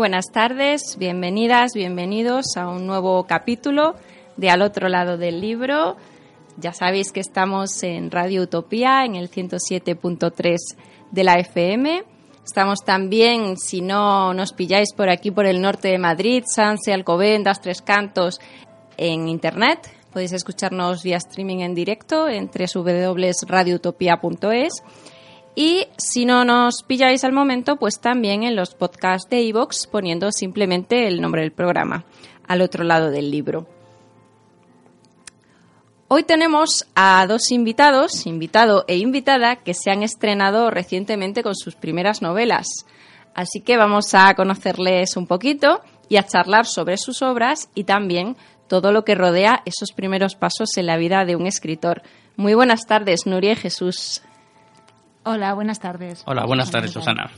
buenas tardes, bienvenidas, bienvenidos a un nuevo capítulo de Al otro lado del libro. Ya sabéis que estamos en Radio Utopía, en el 107.3 de la FM. Estamos también, si no nos pilláis por aquí, por el norte de Madrid, Sanse, Alcobendas, Tres Cantos, en Internet. Podéis escucharnos vía streaming en directo en www.radioutopia.es y si no nos pilláis al momento, pues también en los podcasts de iVoox poniendo simplemente el nombre del programa al otro lado del libro. Hoy tenemos a dos invitados, invitado e invitada, que se han estrenado recientemente con sus primeras novelas. Así que vamos a conocerles un poquito y a charlar sobre sus obras y también todo lo que rodea esos primeros pasos en la vida de un escritor. Muy buenas tardes, Nuria y Jesús. Hola, buenas tardes. Hola, buenas tardes, Susana.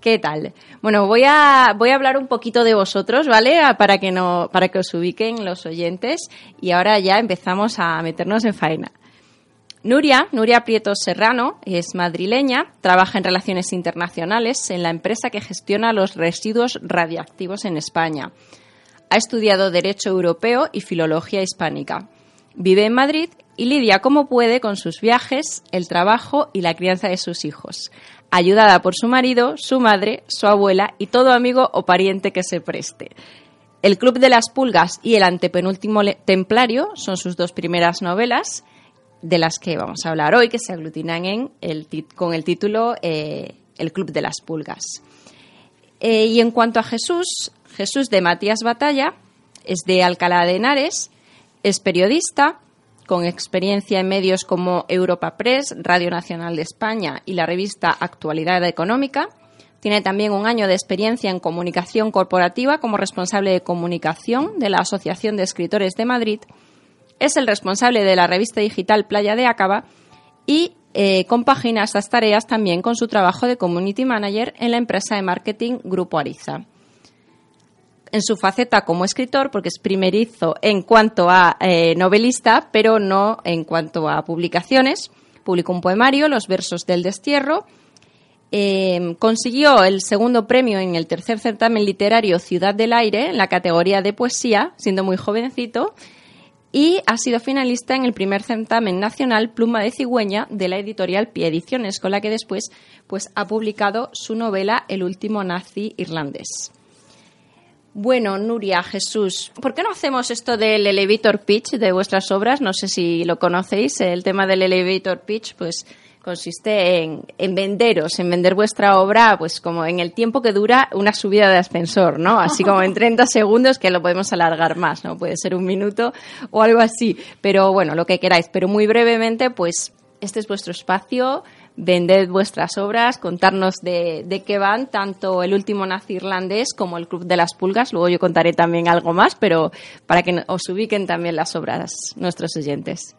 ¿Qué tal? Bueno, voy a, voy a hablar un poquito de vosotros, ¿vale? Para que, no, para que os ubiquen los oyentes y ahora ya empezamos a meternos en faena. Nuria, Nuria Prieto Serrano, es madrileña, trabaja en relaciones internacionales en la empresa que gestiona los residuos radiactivos en España. Ha estudiado Derecho Europeo y Filología Hispánica. Vive en Madrid y lidia como puede con sus viajes, el trabajo y la crianza de sus hijos, ayudada por su marido, su madre, su abuela y todo amigo o pariente que se preste. El Club de las Pulgas y El antepenúltimo templario son sus dos primeras novelas, de las que vamos a hablar hoy, que se aglutinan en el con el título eh, El Club de las Pulgas. Eh, y en cuanto a Jesús, Jesús de Matías Batalla es de Alcalá de Henares, es periodista, con experiencia en medios como Europa Press, Radio Nacional de España y la revista Actualidad Económica. Tiene también un año de experiencia en comunicación corporativa como responsable de comunicación de la Asociación de Escritores de Madrid. Es el responsable de la revista digital Playa de Acaba y eh, compagina estas tareas también con su trabajo de community manager en la empresa de marketing Grupo Ariza en su faceta como escritor, porque es primerizo en cuanto a eh, novelista, pero no en cuanto a publicaciones. Publicó un poemario, Los versos del destierro. Em, consiguió el segundo premio en el tercer certamen literario Ciudad del Aire, en la categoría de poesía, siendo muy jovencito. Y ha sido finalista en el primer certamen nacional Pluma de Cigüeña de la editorial Pie Ediciones, con la que después pues, ha publicado su novela El último nazi irlandés. Bueno, Nuria, Jesús, ¿por qué no hacemos esto del elevator pitch de vuestras obras? No sé si lo conocéis, el tema del elevator pitch, pues consiste en, en, venderos, en vender vuestra obra, pues como en el tiempo que dura una subida de ascensor, ¿no? Así como en 30 segundos, que lo podemos alargar más, ¿no? Puede ser un minuto o algo así, pero bueno, lo que queráis. Pero muy brevemente, pues este es vuestro espacio, vended vuestras obras, contarnos de, de, qué van, tanto el último nazi irlandés como el Club de las Pulgas. Luego yo contaré también algo más, pero para que os ubiquen también las obras nuestros oyentes.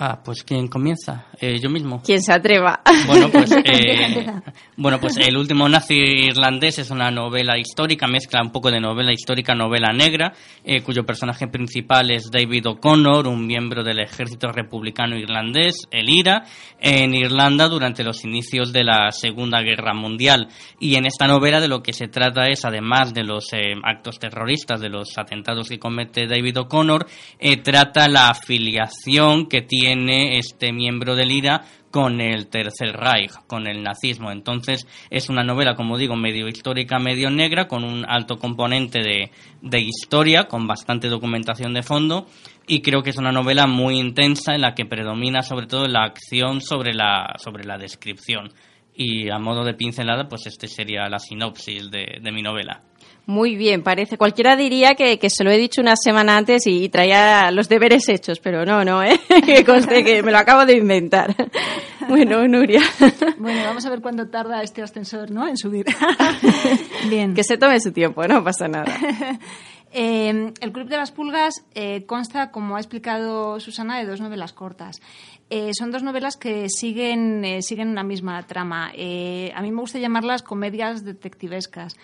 Ah, pues ¿quién comienza? Eh, yo mismo. Quien se atreva. Bueno, pues, eh, bueno, pues El último nazi irlandés es una novela histórica, mezcla un poco de novela histórica, novela negra, eh, cuyo personaje principal es David O'Connor, un miembro del ejército republicano irlandés, el IRA, en Irlanda durante los inicios de la Segunda Guerra Mundial. Y en esta novela de lo que se trata es, además de los actos terroristas, de los atentados que comete David O'Connor, trata la afiliación que tiene tiene este miembro del IRA con el Tercer Reich, con el nazismo. Entonces es una novela, como digo, medio histórica, medio negra, con un alto componente de, de historia, con bastante documentación de fondo, y creo que es una novela muy intensa en la que predomina sobre todo la acción sobre la, sobre la descripción. Y a modo de pincelada, pues este sería la sinopsis de, de mi novela. Muy bien, parece. Cualquiera diría que, que, se lo he dicho una semana antes y traía los deberes hechos, pero no, no, ¿eh? que conste que me lo acabo de inventar. Bueno, Nuria. Bueno, vamos a ver cuánto tarda este ascensor, ¿no? En subir. Bien. Que se tome su tiempo, no pasa nada. Eh, el Club de las Pulgas eh, consta, como ha explicado Susana, de dos novelas cortas. Eh, son dos novelas que siguen, eh, siguen una misma trama. A mí me gusta llamarlas comedias detectivescas.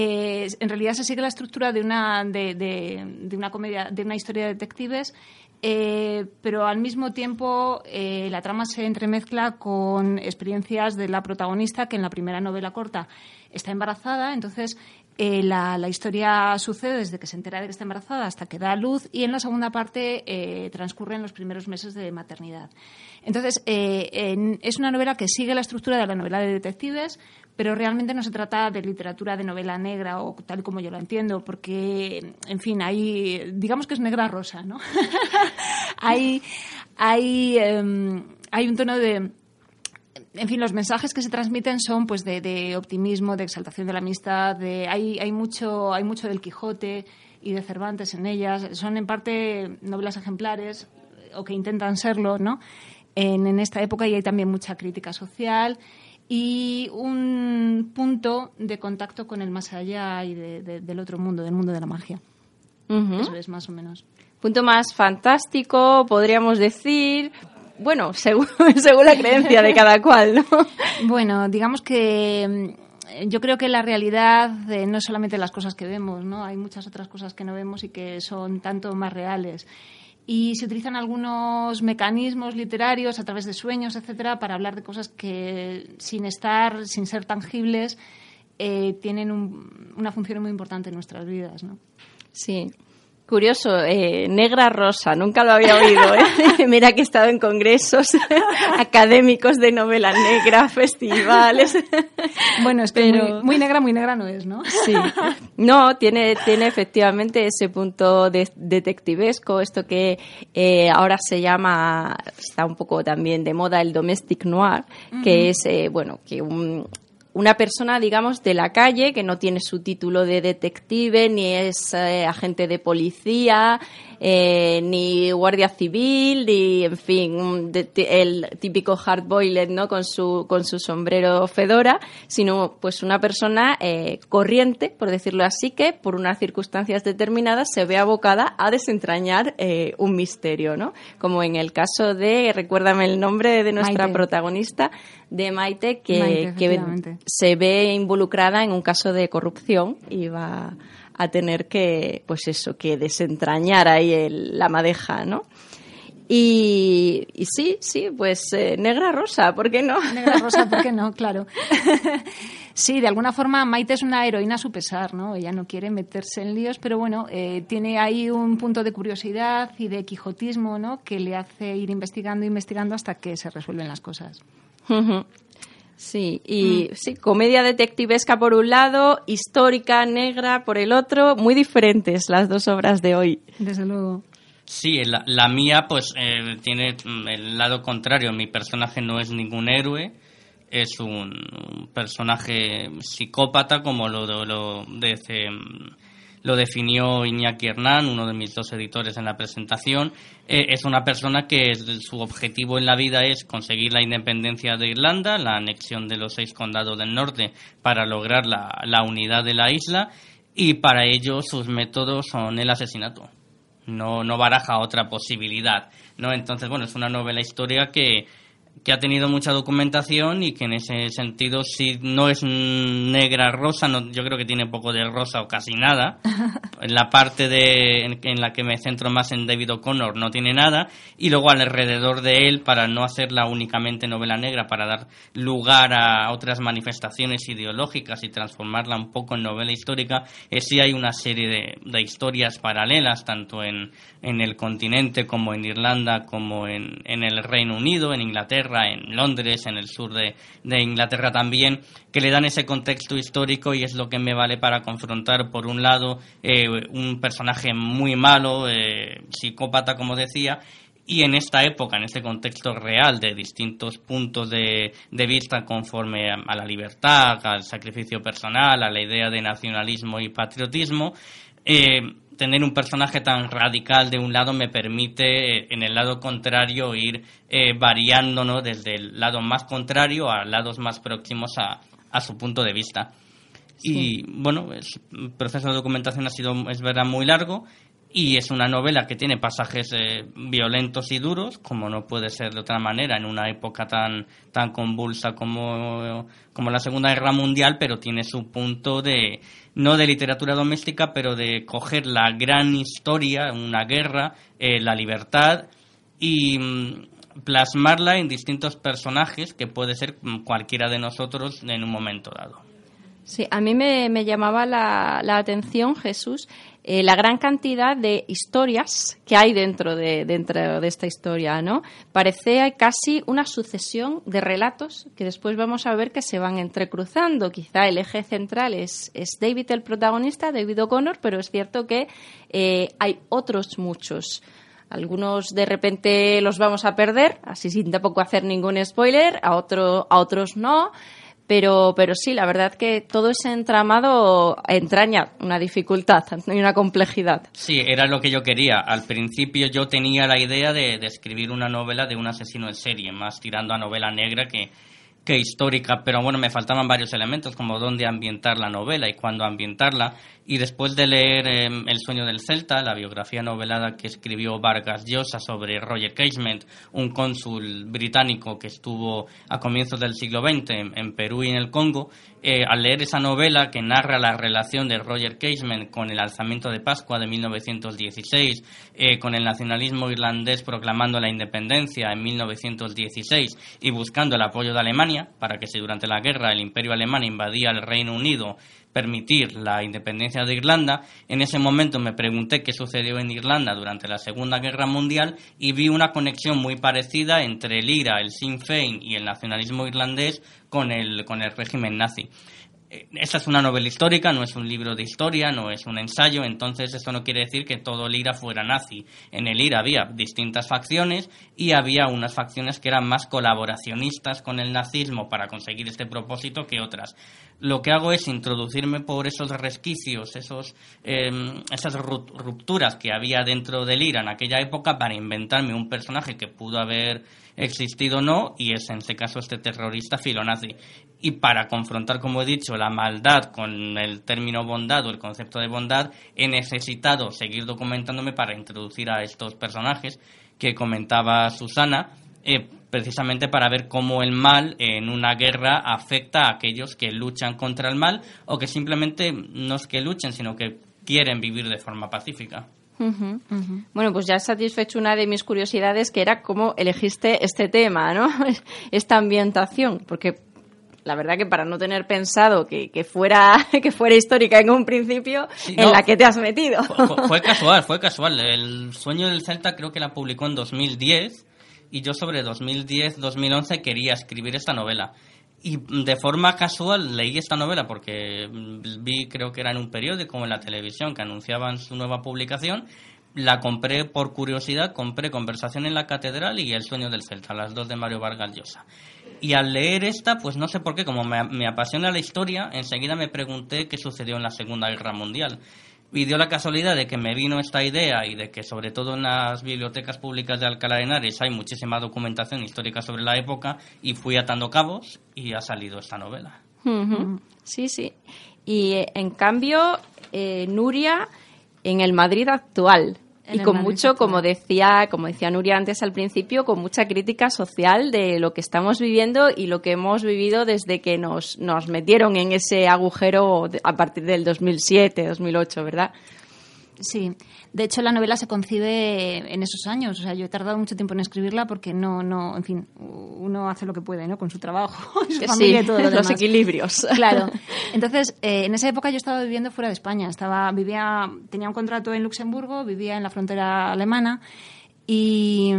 En realidad se sigue la estructura de una, de, una comedia, de una historia de detectives, eh, pero al mismo tiempo eh, la trama se entremezcla con experiencias de la protagonista que en la primera novela corta está embarazada, entonces eh, la, la, historia sucede desde que se entera de que está embarazada hasta que da a luz y en la segunda parte eh, transcurren los primeros meses de maternidad. Entonces, en, es una novela que sigue la estructura de la novela de detectives, pero realmente no se trata de literatura de novela negra o tal como yo lo entiendo, porque, en fin, hay, digamos que es negra rosa, ¿no? hay, hay, um, hay un tono de en fin, los mensajes que se transmiten son pues de, de optimismo, de exaltación de la amistad, de, hay, hay, mucho, hay mucho del Quijote y de Cervantes en ellas. Son en parte novelas ejemplares, o que intentan serlo, ¿no? En, en esta época y hay también mucha crítica social y un punto de contacto con el más allá y de, de, del otro mundo, del mundo de la magia. Uh -huh. Eso es más o menos. Punto más fantástico, podríamos decir, bueno, según, según la creencia de cada cual, ¿no? Bueno, digamos que mm, yo creo que la realidad eh, no es solamente las cosas que vemos, ¿no? Hay muchas otras cosas que no vemos y que son tanto más reales. Y se utilizan algunos mecanismos literarios a través de sueños, etcétera, para hablar de cosas que, sin estar, sin ser tangibles, eh, tienen un, una función muy importante en nuestras vidas, ¿no? Sí. Curioso, eh, negra rosa, nunca lo había oído. ¿eh? Mira que he estado en congresos académicos de novela negra, festivales. Bueno, es que Pero... muy, muy, negra, muy negra no es, ¿no? Sí. No, tiene, tiene efectivamente ese punto de, detectivesco, esto que eh, ahora se llama, está un poco también de moda, el domestic noir, uh -huh. que es, eh, bueno, que un una persona, digamos, de la calle que no tiene su título de detective, ni es eh, agente de policía, eh, ni guardia civil, ni, en fin, de, de, el típico hardboiled, ¿no? Con su, con su sombrero fedora, sino pues una persona eh, corriente, por decirlo así, que por unas circunstancias determinadas se ve abocada a desentrañar eh, un misterio, ¿no? Como en el caso de, recuérdame el nombre de nuestra Maite. protagonista, de Maite, que, Maite, que se ve involucrada en un caso de corrupción y va a tener que, pues eso, que desentrañar ahí el, la madeja, ¿no? Y, y, sí, sí, pues eh, negra rosa, ¿por qué no? Negra rosa, ¿por qué no? Claro. sí, de alguna forma Maite es una heroína a su pesar, ¿no? Ella no quiere meterse en líos, pero bueno, eh, tiene ahí un punto de curiosidad y de quijotismo, ¿no? Que le hace ir investigando, investigando hasta que se resuelven las cosas. Sí, y mm. sí, comedia detectivesca por un lado, histórica, negra por el otro, muy diferentes las dos obras de hoy. Desde luego. Sí, la, la mía pues eh, tiene el lado contrario, mi personaje no es ningún héroe, es un, un personaje psicópata como lo, lo, lo de ese, lo definió Iñaki Hernán, uno de mis dos editores en la presentación. Eh, es una persona que su objetivo en la vida es conseguir la independencia de Irlanda, la anexión de los seis condados del norte para lograr la, la unidad de la isla y para ello sus métodos son el asesinato. No, no baraja otra posibilidad, ¿no? Entonces, bueno, es una novela histórica que que ha tenido mucha documentación y que en ese sentido si no es negra rosa, no, yo creo que tiene poco de rosa o casi nada. En la parte de, en, la que me centro más en David O'Connor no tiene nada y luego alrededor de él para no hacerla únicamente novela negra, para dar lugar a otras manifestaciones ideológicas y transformarla un poco en novela histórica, eh, sí hay una serie de, de historias paralelas tanto en, en el continente como en Irlanda como en, en el Reino Unido, en Inglaterra en Londres, en el sur de, Inglaterra también, que le dan ese contexto histórico y es lo que me vale para confrontar, por un lado, eh, un personaje muy malo, eh, psicópata, como decía, y en esta época, en este contexto real de distintos puntos de, vista conforme a, la libertad, al sacrificio personal, a la idea de nacionalismo y patriotismo, eh, tener un personaje tan radical de un lado me permite, eh, en el lado contrario, ir eh, variando desde el lado más contrario a lados más próximos a, a su punto de vista. Y bueno, el proceso de documentación ha sido, es verdad, muy largo y es una novela que tiene pasajes eh, violentos y duros, como no puede ser de otra manera en una época tan, tan convulsa como, como la Segunda Guerra Mundial, pero tiene su punto de, no de literatura doméstica, pero de coger la gran historia, una guerra, eh, la libertad y mm, plasmarla en distintos personajes que puede ser cualquiera de nosotros en un momento dado. Sí, a mí me, llamaba la, atención, Jesús, eh, la gran cantidad de historias que hay dentro de, dentro de esta historia, ¿no? Parece casi una sucesión de relatos que después vamos a ver que se van entrecruzando. Quizá el eje central es, es David el protagonista, David O'Connor, pero es cierto que eh, hay otros muchos. Algunos de repente los vamos a perder, así sin tampoco hacer ningún spoiler, a, otro, a otros no. Pero, pero sí, la verdad que todo ese entramado entraña una dificultad y una complejidad. Sí, era lo que yo quería. Al principio yo tenía la idea de, de escribir una novela de un asesino en serie, más tirando a novela negra que, que histórica, pero bueno, me faltaban varios elementos como dónde ambientar la novela y cuándo ambientarla. Y después de leer em, El sueño del Celta, la biografía novelada que escribió Vargas Llosa sobre Roger Casement, un cónsul británico que estuvo a comienzos del siglo XX en, Perú y en el Congo, eh, al leer esa novela que narra la relación de Roger Casement con el alzamiento de Pascua de 1916, eh, con el nacionalismo irlandés proclamando la independencia en 1916 y buscando el apoyo de Alemania para que si durante la guerra el imperio alemán invadía el Reino Unido permitir la independencia de Irlanda. En ese momento me pregunté qué sucedió en Irlanda durante la Segunda Guerra Mundial y vi una conexión muy parecida entre el IRA, el Sinn Féin y el nacionalismo irlandés con el, con el régimen nazi. Eh, esta es una novela histórica, no es un libro de historia, no es un ensayo, entonces eso no quiere decir que todo el IRA fuera nazi. En el IRA había distintas facciones y había unas facciones que eran más colaboracionistas con el nazismo para conseguir este propósito que otras. Lo que hago es introducirme por esos resquicios, esos, em, esas rupturas que había dentro del IRA en aquella época para inventarme un personaje que pudo haber existido o no, y es en este caso este terrorista filonazi. Y para confrontar, como he dicho, la maldad con el término bondad o el concepto de bondad, he necesitado seguir documentándome para introducir a estos personajes que comentaba Susana, eh, precisamente para ver cómo el mal en una guerra afecta a aquellos que luchan contra el mal o que simplemente no es que luchen, sino que quieren vivir de forma pacífica. Bueno, pues ya has satisfecho una de mis curiosidades, que era cómo elegiste este tema, ¿no? Esta ambientación, porque la verdad que para no tener pensado que, fuera que fuera histórica en un principio, en la que te has metido. Fue, casual, fue casual. El sueño del Celta creo que la publicó en 2010 y yo sobre 2010-2011 quería escribir esta novela. Y de forma casual leí esta novela porque vi, creo que era en un periódico o en la televisión que anunciaban su nueva publicación. La compré por curiosidad, compré Conversación en la Catedral y El sueño del Celta, las dos de Mario Vargas Llosa. Y al leer esta, pues no sé por qué, como me apasiona la historia, enseguida me pregunté qué sucedió en la Segunda Guerra Mundial. Y dio la casualidad de que me vino esta idea y de que sobre todo en las bibliotecas públicas de Alcalá de Henares hay muchísima documentación histórica sobre la época y fui atando cabos y ha salido esta novela. Sí, sí. Y eh, en cambio, eh, Nuria, en el Madrid actual, y con mucho, como decía, como decía Nuria antes al principio, con mucha crítica social de lo que estamos viviendo y lo que hemos vivido desde que nos, nos metieron en ese agujero a partir del 2007, 2008, ¿verdad? Sí, de hecho la novela se concibe en esos años. O sea, yo he tardado mucho tiempo en escribirla porque no, no, en fin, uno hace lo que puede, ¿no? Con su trabajo, su familia y todo lo los equilibrios. Claro. Entonces, eh, en esa época yo estaba viviendo fuera de España. Estaba, vivía, tenía un contrato en Luxemburgo, vivía en la frontera alemana y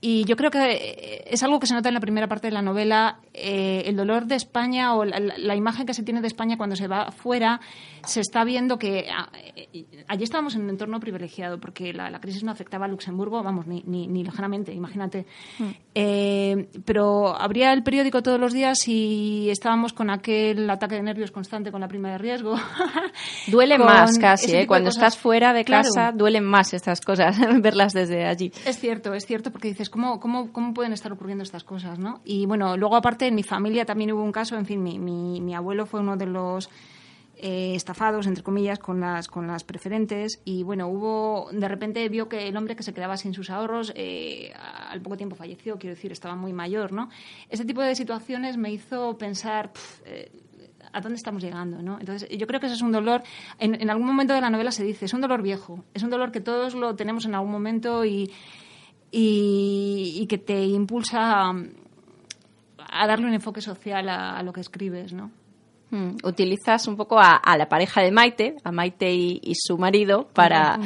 y yo creo que eh, es algo que se nota en la primera parte de la novela, eh, el dolor de España o la, imagen que se tiene de España cuando se va fuera, se está viendo que ah, eh, allí estábamos en un entorno privilegiado porque la, crisis no afectaba a Luxemburgo, vamos, ni, ni, ni lejanamente, imagínate. Hmm. pero abría el periódico todos los días y estábamos con aquel ataque de nervios constante con la prima de riesgo. Duele más casi, cuando estás fuera de casa duelen más estas cosas, verlas desde allí. Es cierto, es cierto, porque dices, ¿cómo, cómo, cómo pueden estar ocurriendo estas cosas? ¿no? Y bueno, luego aparte en mi familia también hubo un caso, en fin, mi, mi, mi abuelo fue uno de los eh, estafados, entre comillas, con las, con las preferentes y bueno, hubo, de repente vio que el hombre que se quedaba sin sus ahorros eh, al poco tiempo falleció, quiero decir, estaba muy mayor, ¿no? Ese tipo de situaciones me hizo pensar... Eh, ¿A dónde estamos llegando? ¿no? Entonces, yo creo que ese es un dolor, en, algún momento de la novela se dice, es un dolor viejo, es un dolor que todos lo tenemos en algún momento y, y, que te impulsa a, darle un enfoque social a, lo que escribes, ¿no? Hmm. Utilizas un poco a, la pareja de Maite, a Maite y, su marido, para,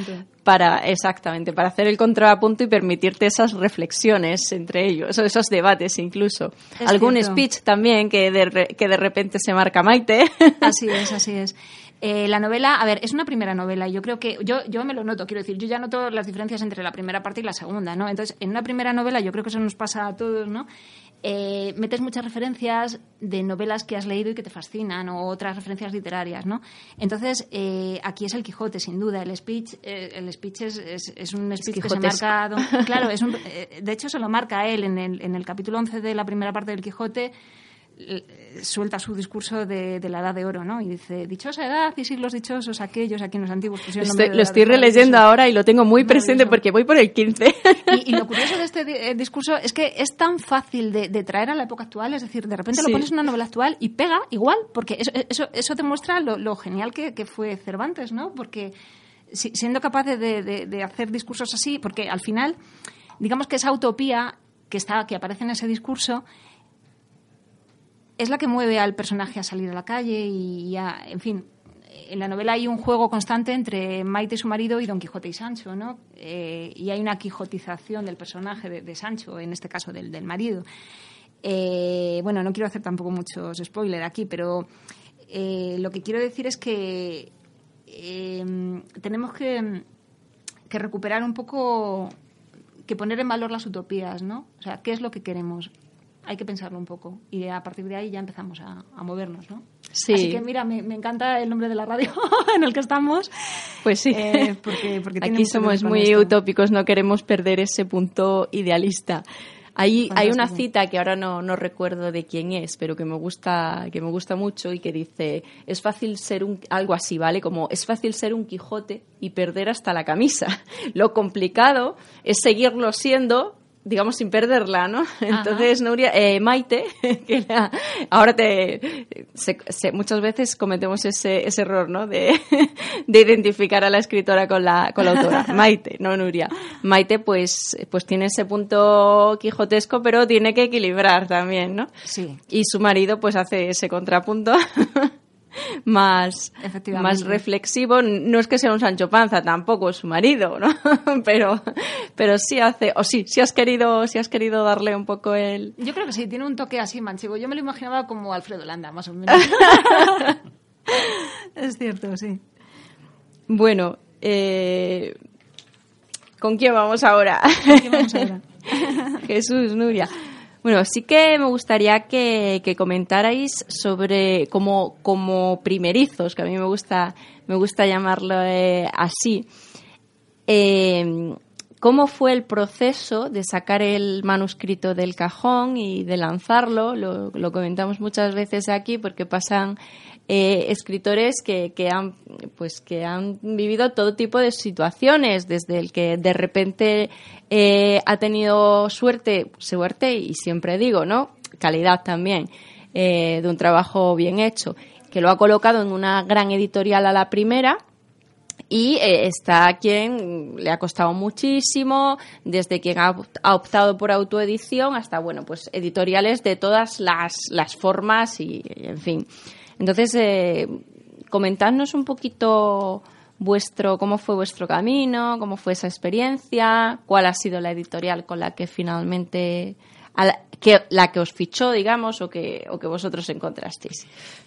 para, exactamente, para hacer el contrapunto y permitirte esas reflexiones entre ellos, esos debates incluso. Algún speech también que de, que de repente se marca Maite. Así es, así es. Eh, la novela, a ver, es una primera novela y yo creo que, yo, yo me lo noto, quiero decir, yo ya noto las diferencias entre la primera parte y la segunda, ¿no? Entonces, en una primera novela, yo creo que eso nos pasa a todos, ¿no? Eh, metes muchas referencias de novelas que has leído y que te fascinan o otras referencias literarias, ¿no? Entonces, eh, aquí es el Quijote, sin duda. El speech, el speech es, es, un speech que se marca... claro, es un, de hecho se lo marca él en el, en el capítulo 11 de la primera parte del Quijote eh, suelta su discurso de, la edad de oro, ¿no? Y dice, dichosa edad y siglos dichosos aquellos aquí en los antiguos pusieron Lo estoy releyendo ahora y lo tengo muy presente porque voy por el 15. Y, lo curioso de este eh, discurso es que es tan fácil de, traer a la época actual, es decir, de repente lo pones en una novela actual y pega igual, porque eso, eso, eso demuestra lo, genial que, fue Cervantes, ¿no? Porque siendo capaz de, de hacer discursos así, porque al final, digamos que esa utopía que, está, que aparece en ese discurso es la que mueve al personaje a salir a la calle y a, en fin, en la novela hay un juego constante entre Maite, su marido, y Don Quijote y Sancho, ¿no? Eh, y hay una quijotización del personaje de, Sancho, en este caso del, marido. Eh, bueno, no quiero hacer tampoco muchos spoilers aquí, pero eh, lo que quiero decir es que tenemos que, que recuperar un poco, que poner en valor las utopías, ¿no? O sea, ¿qué es lo que queremos? Hay que pensarlo un poco y a partir de ahí ya empezamos a, movernos, ¿no? Sí. Así que mira, me, encanta el nombre de la radio en el que estamos. Pues sí, eh, porque, porque aquí somos muy utópicos, no queremos perder ese punto idealista. Hay, hay una cita que ahora no, no, recuerdo de quién es, pero que me gusta, que me gusta mucho y que dice, es fácil ser un, algo así, ¿vale? Como es fácil ser un Quijote y perder hasta la camisa. Lo complicado es seguirlo siendo digamos, sin perderla, ¿no? Entonces, Nuria, eh, Maite, que ahora te, muchas veces cometemos ese, ese error, ¿no? De, de, identificar a la escritora con la, con la autora. Maite, no Nuria. Maite, pues, pues tiene ese punto quijotesco, pero tiene que equilibrar también, ¿no? Sí. Y su marido, pues hace ese contrapunto. Más, más reflexivo. No es que sea un Sancho Panza, tampoco es su marido, ¿no? pero, pero sí hace, o sí, si has querido, si has querido darle un poco el. Yo creo que sí, tiene un toque así manchego. Yo me lo imaginaba como Alfredo Landa, más o menos. es cierto, sí. Bueno, eh, ¿con quién vamos ahora? ¿Con quién vamos ahora? Jesús, Nuria. Bueno, sí que me gustaría que, comentarais sobre como, primerizos, que a mí me gusta, me gusta llamarlo eh, así. Eh, ¿Cómo fue el proceso de sacar el manuscrito del cajón y de lanzarlo? Lo, comentamos muchas veces aquí porque pasan eh, escritores que, han, pues, que han vivido todo tipo de situaciones, desde el que de repente eh, ha tenido suerte, suerte y siempre digo, ¿no? Calidad también, eh, de un trabajo bien hecho, que lo ha colocado en una gran editorial a la primera y eh, está quien le ha costado muchísimo, desde quien ha, optado por autoedición hasta, bueno, pues editoriales de todas las, las formas y, en fin. Entonces, eh, comentadnos un poquito vuestro, cómo fue vuestro camino, cómo fue esa experiencia, cuál ha sido la editorial con la que finalmente la, que, la que os fichó, digamos, o que, o que vosotros encontrasteis.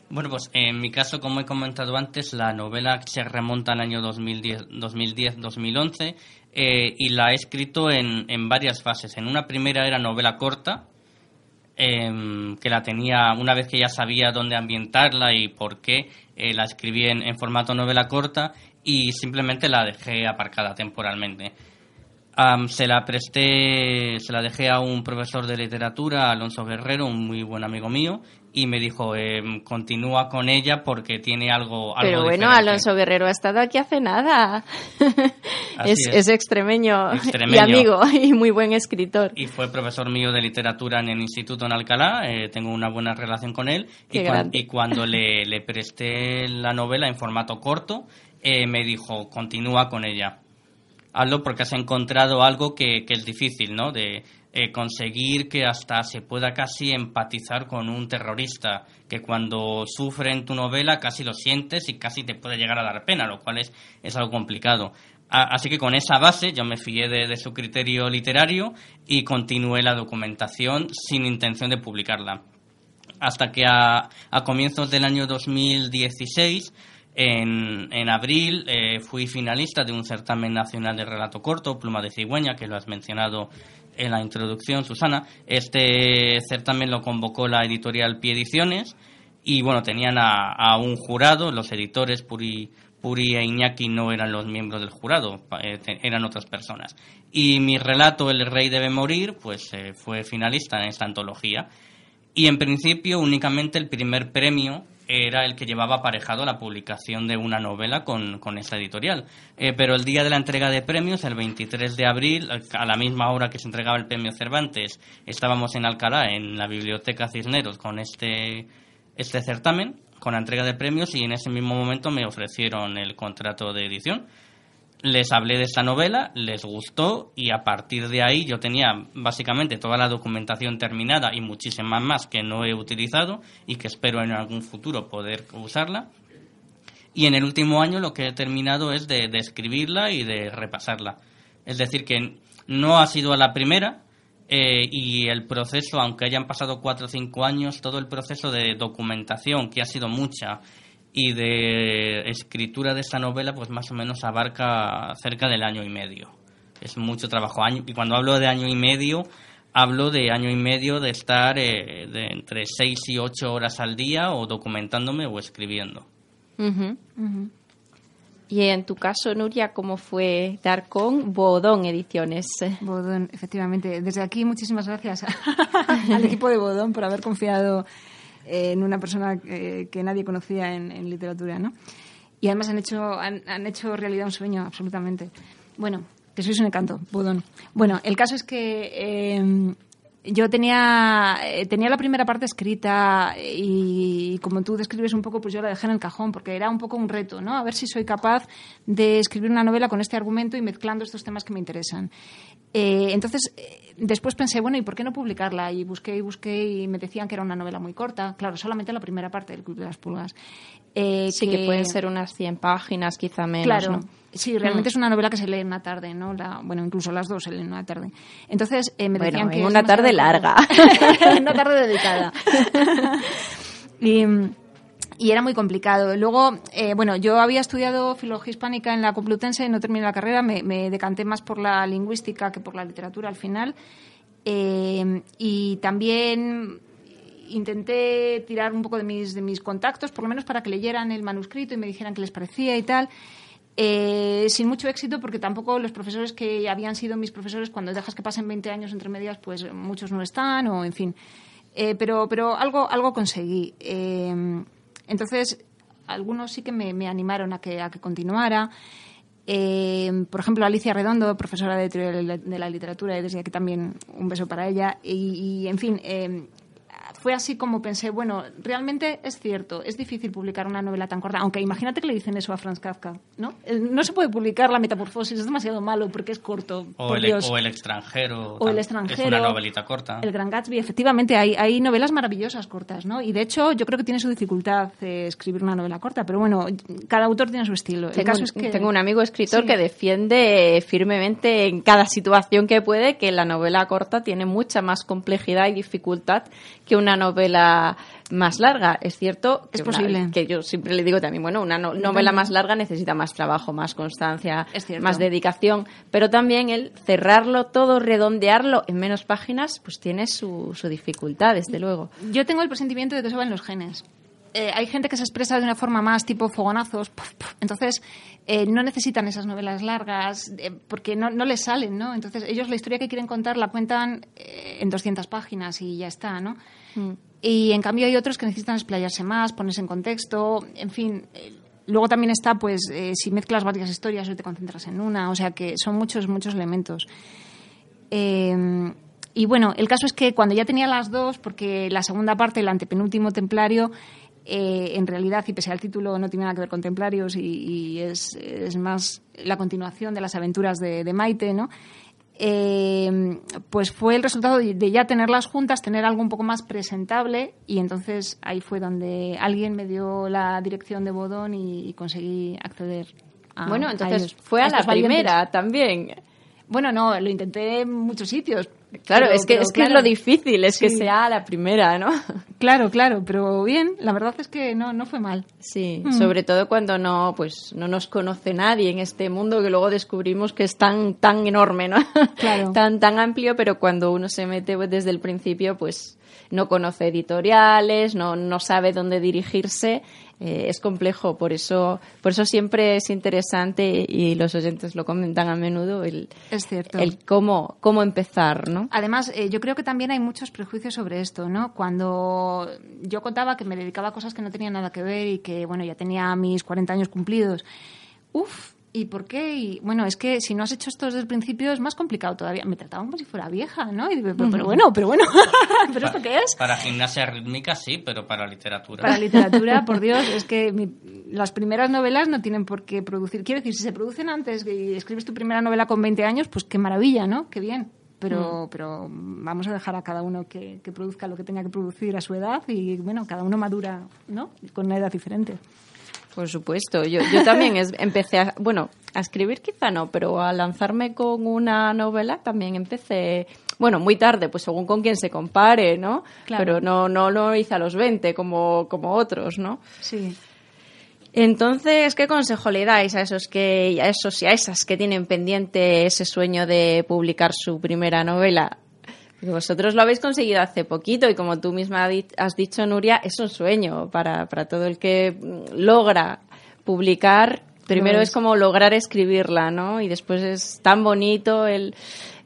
Bueno, pues en mi caso, como he comentado antes, la novela se remonta al año 2010-2011 eh, y la he escrito en, en, varias fases. En una primera era novela corta, em, que la tenía, una vez que ya sabía dónde ambientarla y por qué, eh, la escribí en, formato novela corta y simplemente la dejé aparcada temporalmente. Se la presté, se la dejé a un profesor de literatura, Alonso Guerrero, un muy buen amigo mío, y me dijo, eh, continúa con ella porque tiene algo, algo Pero bueno, Alonso Guerrero ha estado aquí hace nada. es, es. extremeño, y amigo y muy buen escritor. Y fue profesor mío de literatura en el instituto en Alcalá, eh, tengo una buena relación con él. y, y, cuando le, le, presté la novela en formato corto, eh, me dijo, continúa con ella hazlo porque has encontrado algo que, es difícil, ¿no? De eh, conseguir que hasta se pueda casi empatizar con un terrorista, que cuando sufre en tu novela casi lo sientes y casi te puede llegar a dar pena, lo cual es, es algo complicado. así que con esa base yo me fié de, su criterio literario y continué la documentación sin intención de publicarla. Hasta que a, a comienzos del año 2016 en, en abril eh, fui finalista de un certamen nacional de relato corto, Pluma de Cigüeña, que lo has mencionado en la introducción, Susana. Este certamen lo convocó la editorial Pie Ediciones y bueno, tenían a, un jurado, los editores Puri, Puri e Iñaki no eran los miembros del jurado, eh, eran otras personas. Y mi relato, El rey debe morir, pues eh, fue finalista en esta antología. Y en principio únicamente el primer premio era el que llevaba aparejado la publicación de una novela con, con esa editorial. Eh, pero el día de la entrega de premios, el 23 de abril, a la misma hora que se entregaba el premio Cervantes, estábamos en Alcalá, en la Biblioteca Cisneros, con este, este certamen, con la entrega de premios, y en ese mismo momento me ofrecieron el contrato de edición les hablé de esta novela, les gustó y a partir de ahí yo tenía básicamente toda la documentación terminada y muchísimas más que no he utilizado y que espero en algún futuro poder usarla. Y en el último año lo que he terminado es de, escribirla y de repasarla. Es decir, que no ha sido la primera eh, y el proceso, aunque hayan pasado cuatro o cinco años, todo el proceso de documentación, que ha sido mucha, y de escritura de esta novela pues más o menos abarca cerca del año y medio. Es mucho trabajo. y cuando hablo de año y medio, hablo de año y medio de estar eh, de entre seis y ocho horas al día o documentándome o escribiendo. Y en tu caso, Nuria, ¿cómo fue dar con Bodón Ediciones? Bodón, efectivamente. Desde aquí, muchísimas gracias al equipo de Bodón por haber confiado en una persona que, nadie conocía en, literatura, ¿no? Y además han hecho, han, hecho realidad un sueño, absolutamente. Bueno, que sois un encanto, Budón. Bueno, el caso es que eh, yo tenía, eh, tenía la primera parte escrita y, como tú describes un poco, pues yo la dejé en el cajón porque era un poco un reto, ¿no? A ver si soy capaz de escribir una novela con este argumento y mezclando estos temas que me interesan. Eh, entonces, eh, después pensé, bueno, ¿y por qué no publicarla? Y busqué y busqué y me decían que era una novela muy corta. Claro, solamente la primera parte del Club de las Pulgas. Sí, que... pueden ser unas 100 páginas, quizá menos, claro. Sí, realmente mm. es una novela que se lee en una tarde, ¿no? La, bueno, incluso las dos se leen en una tarde. Entonces, eh, me decían que... En una tarde larga. una tarde dedicada. y, y, era muy complicado. Luego, eh, bueno, yo había estudiado filología hispánica en la Complutense, no terminé la carrera, me, me, decanté más por la lingüística que por la literatura al final. Eh, y también intenté tirar un poco de mis, de mis contactos, por lo menos para que leyeran el manuscrito y me dijeran qué les parecía y tal. Eh, sin mucho éxito porque tampoco los profesores que habían sido mis profesores, cuando dejas que pasen 20 años entre medias, pues muchos no están o en fin. Eh, pero, pero algo, algo conseguí. Eh, entonces, algunos sí que me, animaron a que, a que continuara. Eh, por ejemplo, Alicia Redondo, profesora de de la literatura, y desde aquí también un beso para ella. Y, en fin, eh, fue así como pensé, bueno, realmente es cierto, es difícil publicar una novela tan corta, aunque imagínate que le dicen eso a Franz Kafka, ¿no? No se puede publicar La Metamorfosis, es demasiado malo porque es corto. O, el, o el, extranjero. O el extranjero. Es una novelita corta. El Gran Gatsby, efectivamente, hay, hay novelas maravillosas cortas, ¿no? Y de hecho, yo creo que tiene su dificultad eh, escribir una novela corta, pero bueno, cada autor tiene su estilo. Tengo, el caso es que... tengo un amigo escritor sí. que defiende firmemente en cada situación que puede que la novela corta tiene mucha más complejidad y dificultad que una novela más larga. Es cierto que, es posible. Una, que yo siempre le digo también, bueno, una no, novela más larga necesita más trabajo, más constancia, más dedicación, pero también el cerrarlo todo, redondearlo en menos páginas, pues tiene su, su dificultad, desde luego. Yo tengo el presentimiento de que eso va en los genes. Eh, hay gente que se expresa de una forma más tipo fogonazos, puff, puff. entonces eh, no necesitan esas novelas largas eh, porque no, no, les salen, ¿no? Entonces ellos la historia que quieren contar la cuentan en 200 páginas y ya está, ¿no? Mm. Y en cambio hay otros que necesitan explayarse más, ponerse en contexto, en fin. Luego también está, pues, si mezclas varias historias o te concentras en una, o sea que son muchos, muchos elementos. Eh, y bueno, el caso es que cuando ya tenía las dos, porque la segunda parte, el antepenúltimo templario, eh, en realidad, y pese al título, no tiene nada que ver con templarios y, y es, es, más la continuación de las aventuras de, de Maite, ¿no? Eh, pues fue el resultado de ya tenerlas juntas, tener algo un poco más presentable y entonces ahí fue donde alguien me dio la dirección de Bodón y, y conseguí acceder a Bueno, entonces a ellos, fue a, a la primera también. Bueno, no, lo intenté en muchos sitios. Claro, pero, es que, es, que claro, es lo difícil, es sí. que sea la primera, ¿no? Claro, claro, pero bien, la verdad es que no, no fue mal. Sí, mm. sobre todo cuando no, pues, no nos conoce nadie en este mundo que luego descubrimos que es tan, tan enorme, ¿no? Claro. tan, tan amplio, pero cuando uno se mete desde el principio, pues no conoce editoriales, no, no sabe dónde dirigirse eh, es complejo, por eso, por eso siempre es interesante y los oyentes lo comentan a menudo el, es cierto. el cómo, cómo empezar, ¿no? Además, eh, yo creo que también hay muchos prejuicios sobre esto, ¿no? Cuando yo contaba que me dedicaba a cosas que no tenían nada que ver y que, bueno, ya tenía mis 40 años cumplidos, uff, ¿Y por qué? Y bueno, es que si no has hecho esto desde el principio es más complicado todavía. Me trataban como si fuera vieja, ¿no? Y digo, pero, pero bueno, pero bueno, ¿pero esto qué es? Para gimnasia rítmica sí, pero para literatura. Para literatura, por Dios, es que mi, las primeras novelas no tienen por qué producir. Quiero decir, si se producen antes y escribes tu primera novela con 20 años, pues qué maravilla, ¿no? Qué bien. Pero, mm. pero vamos a dejar a cada uno que, que produzca lo que tenga que producir a su edad y, bueno, cada uno madura, ¿no? Con una edad diferente. Por supuesto, yo, yo también es, empecé a, bueno, a escribir quizá no, pero a lanzarme con una novela también empecé, bueno, muy tarde, pues según con quien se compare, ¿no? Claro. Pero no, no lo hice a los 20 como, como otros, ¿no? Sí. Entonces, ¿qué consejo le dais a esos que, a esos y a esas que tienen pendiente ese sueño de publicar su primera novela? Vosotros lo habéis conseguido hace poquito y como tú misma has dicho, Nuria, es un sueño para, para todo el que logra publicar. Primero es como lograr escribirla, ¿no? Y después es tan bonito el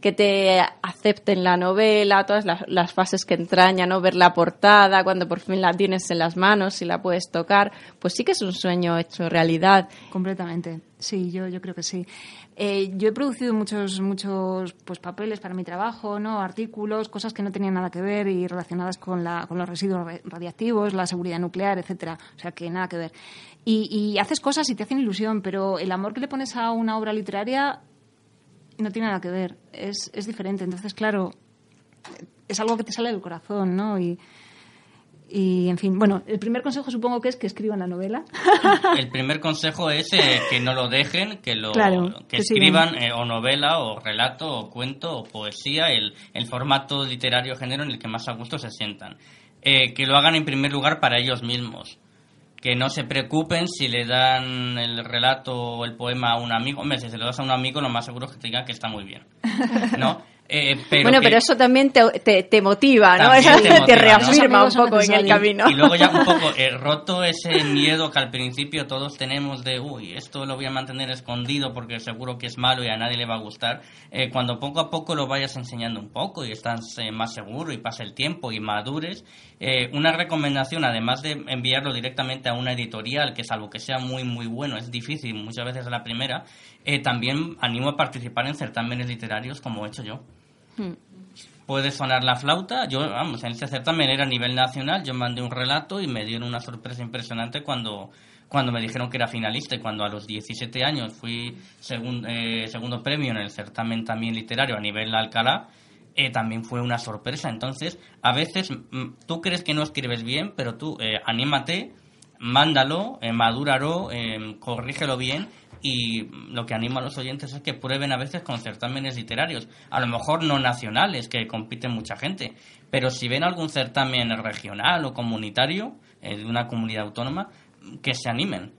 que te acepten la novela, todas las, las, fases que entraña, ¿no? Ver la portada, cuando por fin la tienes en las manos y la puedes tocar, pues sí que es un sueño hecho realidad. Completamente, sí, yo, yo creo que sí. Eh, yo he producido muchos, muchos pues, papeles para mi trabajo, ¿no? artículos, cosas que no tenían nada que ver y relacionadas con, la, con los residuos radiactivos, la seguridad nuclear, etcétera. O sea, que nada que ver. Y, y haces cosas y te hacen ilusión, pero el amor que le pones a una obra literaria no tiene nada que ver, es, es diferente. Entonces, claro, es algo que te sale del corazón, ¿no? Y, y, en fin, bueno, el primer consejo supongo que es que escriban la novela. El primer consejo es eh, que no lo dejen, que lo claro, que, que, escriban eh, o novela o relato o cuento o poesía, el, el, formato literario género en el que más a gusto se sientan. Eh, que lo hagan en primer lugar para ellos mismos que no se preocupen si le dan el relato o el poema a un amigo. Hombre, si se lo das a un amigo, lo más seguro es que te diga que está muy bien. ¿No? Eh, pero bueno, que- pero eso también te, te, motiva, ¿no? También Eso te te, motiva, ¿no? reafirma un poco en el camino. Y luego ya un poco eh, roto ese miedo que al principio todos tenemos de, uy, esto lo voy a mantener escondido porque seguro que es malo y a nadie le va a gustar. Eh, cuando poco a poco lo vayas enseñando un poco y estás eh, más seguro y pasa el tiempo y madures, eh, una recomendación, además de enviarlo directamente a una editorial, que salvo que sea muy, muy bueno, es difícil, muchas veces es la primera, eh, también animo a participar en certámenes literarios como he hecho yo puede sonar la flauta. Yo, vamos, en este certamen era a nivel nacional, yo mandé un relato y me dieron una sorpresa impresionante cuando, cuando me dijeron que era finalista y cuando a los 17 años fui eh, segundo premio en el certamen también literario a nivel Alcalá. eh, también fue una sorpresa. Entonces, a veces mm, tú crees que no escribes bien, pero tú eh, anímate, mándalo, eh, madúralo, eh, corrígelo bien y lo que animo a los oyentes es que prueben a veces con certámenes literarios, a lo mejor no nacionales, que compiten mucha gente, pero si ven algún certamen regional o comunitario eh, de una comunidad autónoma, que se animen.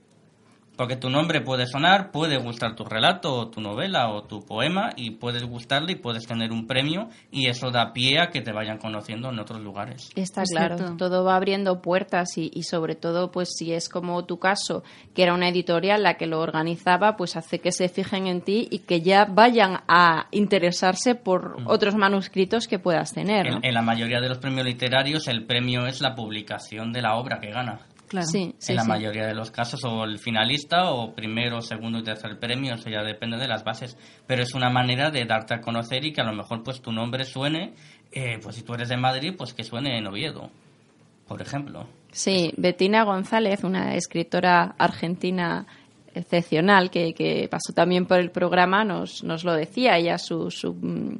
Porque tu nombre puede sonar, puede gustar tu relato o tu novela o tu poema y puedes gustarle y puedes tener un premio y eso da pie a que te vayan conociendo en otros lugares. Está Es claro, cierto. todo va abriendo puertas y, y sobre todo, pues si es como tu caso, que era una editorial la que lo organizaba, pues hace que se fijen en ti y que ya vayan a interesarse por otros manuscritos que puedas tener. ¿no? En, en la mayoría de los premios literarios el premio es la publicación de la obra que gana. Claro. Sí, sí, en la sí. mayoría de los casos, o el finalista, o primero, segundo y tercer premio, eso ya depende de las bases. Pero es una manera de darte a conocer y que a lo mejor pues tu nombre suene, eh, pues si tú eres de Madrid, pues que suene en Oviedo, por ejemplo. Sí, Bettina González, una escritora argentina excepcional que, que pasó también por el programa, nos, nos lo decía. Ella, su, su, mm,